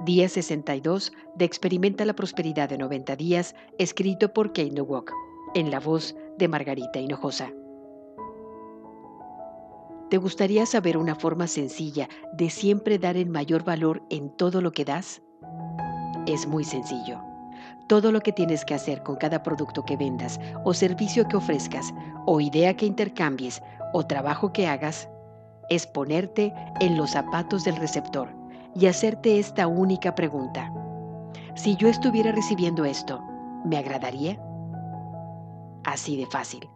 Día 62 de Experimenta la Prosperidad de 90 días, escrito por Kate Nowak, en la voz de Margarita Hinojosa. ¿Te gustaría saber una forma sencilla de siempre dar el mayor valor en todo lo que das? Es muy sencillo. Todo lo que tienes que hacer con cada producto que vendas o servicio que ofrezcas o idea que intercambies o trabajo que hagas es ponerte en los zapatos del receptor y hacerte esta única pregunta. Si yo estuviera recibiendo esto, ¿me agradaría? Así de fácil.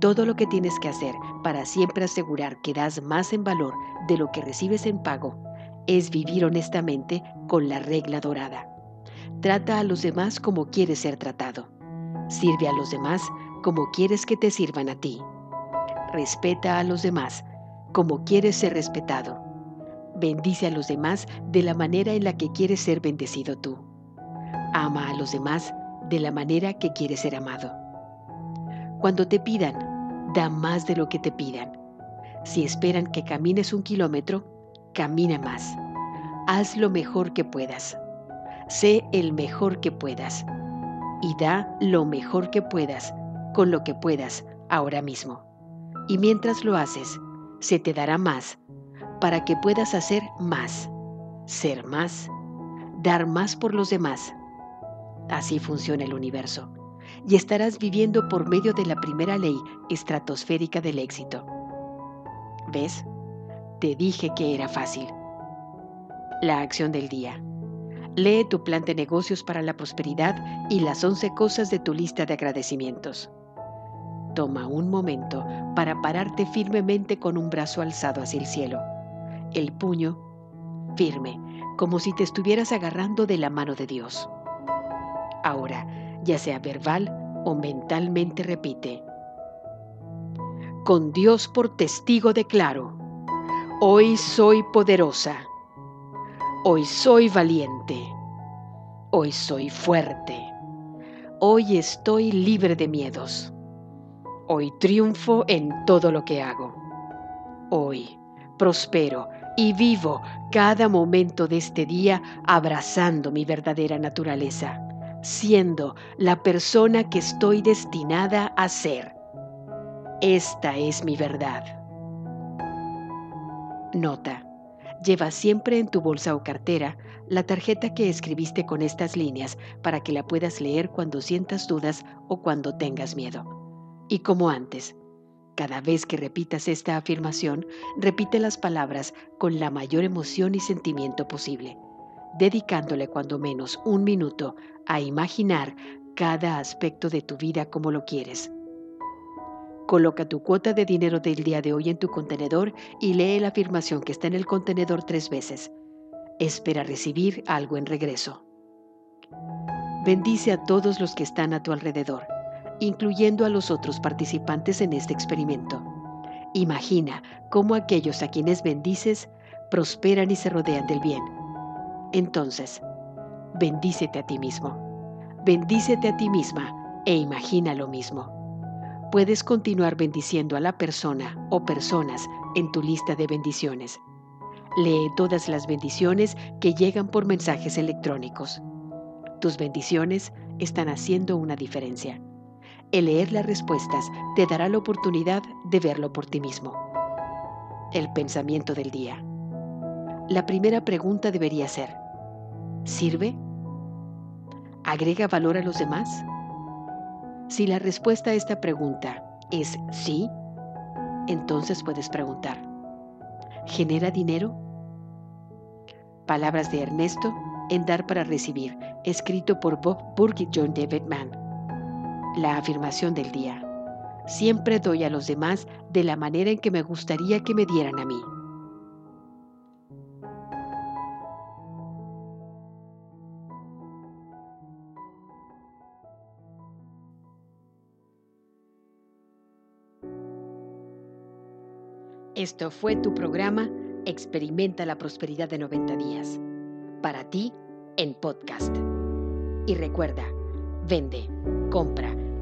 Todo lo que tienes que hacer para siempre asegurar que das más en valor de lo que recibes en pago es vivir honestamente con la regla dorada. Trata a los demás como quieres ser tratado. Sirve a los demás como quieres que te sirvan a ti. Respeta a los demás como quieres ser respetado bendice a los demás de la manera en la que quieres ser bendecido tú. Ama a los demás de la manera que quieres ser amado. Cuando te pidan, da más de lo que te pidan. Si esperan que camines un kilómetro, camina más. Haz lo mejor que puedas. Sé el mejor que puedas. Y da lo mejor que puedas con lo que puedas ahora mismo. Y mientras lo haces, se te dará más para que puedas hacer más, ser más, dar más por los demás. Así funciona el universo y estarás viviendo por medio de la primera ley estratosférica del éxito. ¿Ves? Te dije que era fácil. La acción del día. Lee tu plan de negocios para la prosperidad y las 11 cosas de tu lista de agradecimientos. Toma un momento para pararte firmemente con un brazo alzado hacia el cielo el puño firme, como si te estuvieras agarrando de la mano de Dios. Ahora, ya sea verbal o mentalmente repite. Con Dios por testigo declaro, hoy soy poderosa, hoy soy valiente, hoy soy fuerte, hoy estoy libre de miedos, hoy triunfo en todo lo que hago, hoy prospero y vivo cada momento de este día abrazando mi verdadera naturaleza, siendo la persona que estoy destinada a ser. Esta es mi verdad. Nota. Lleva siempre en tu bolsa o cartera la tarjeta que escribiste con estas líneas para que la puedas leer cuando sientas dudas o cuando tengas miedo. Y como antes, cada vez que repitas esta afirmación, repite las palabras con la mayor emoción y sentimiento posible, dedicándole cuando menos un minuto a imaginar cada aspecto de tu vida como lo quieres. Coloca tu cuota de dinero del día de hoy en tu contenedor y lee la afirmación que está en el contenedor tres veces. Espera recibir algo en regreso. Bendice a todos los que están a tu alrededor incluyendo a los otros participantes en este experimento. Imagina cómo aquellos a quienes bendices prosperan y se rodean del bien. Entonces, bendícete a ti mismo, bendícete a ti misma e imagina lo mismo. Puedes continuar bendiciendo a la persona o personas en tu lista de bendiciones. Lee todas las bendiciones que llegan por mensajes electrónicos. Tus bendiciones están haciendo una diferencia. El leer las respuestas te dará la oportunidad de verlo por ti mismo. El pensamiento del día. La primera pregunta debería ser, ¿sirve? ¿Agrega valor a los demás? Si la respuesta a esta pregunta es sí, entonces puedes preguntar, ¿genera dinero? Palabras de Ernesto en Dar para Recibir, escrito por Bob Burke y John David Mann. La afirmación del día. Siempre doy a los demás de la manera en que me gustaría que me dieran a mí. Esto fue tu programa Experimenta la Prosperidad de 90 días. Para ti, en podcast. Y recuerda, vende, compra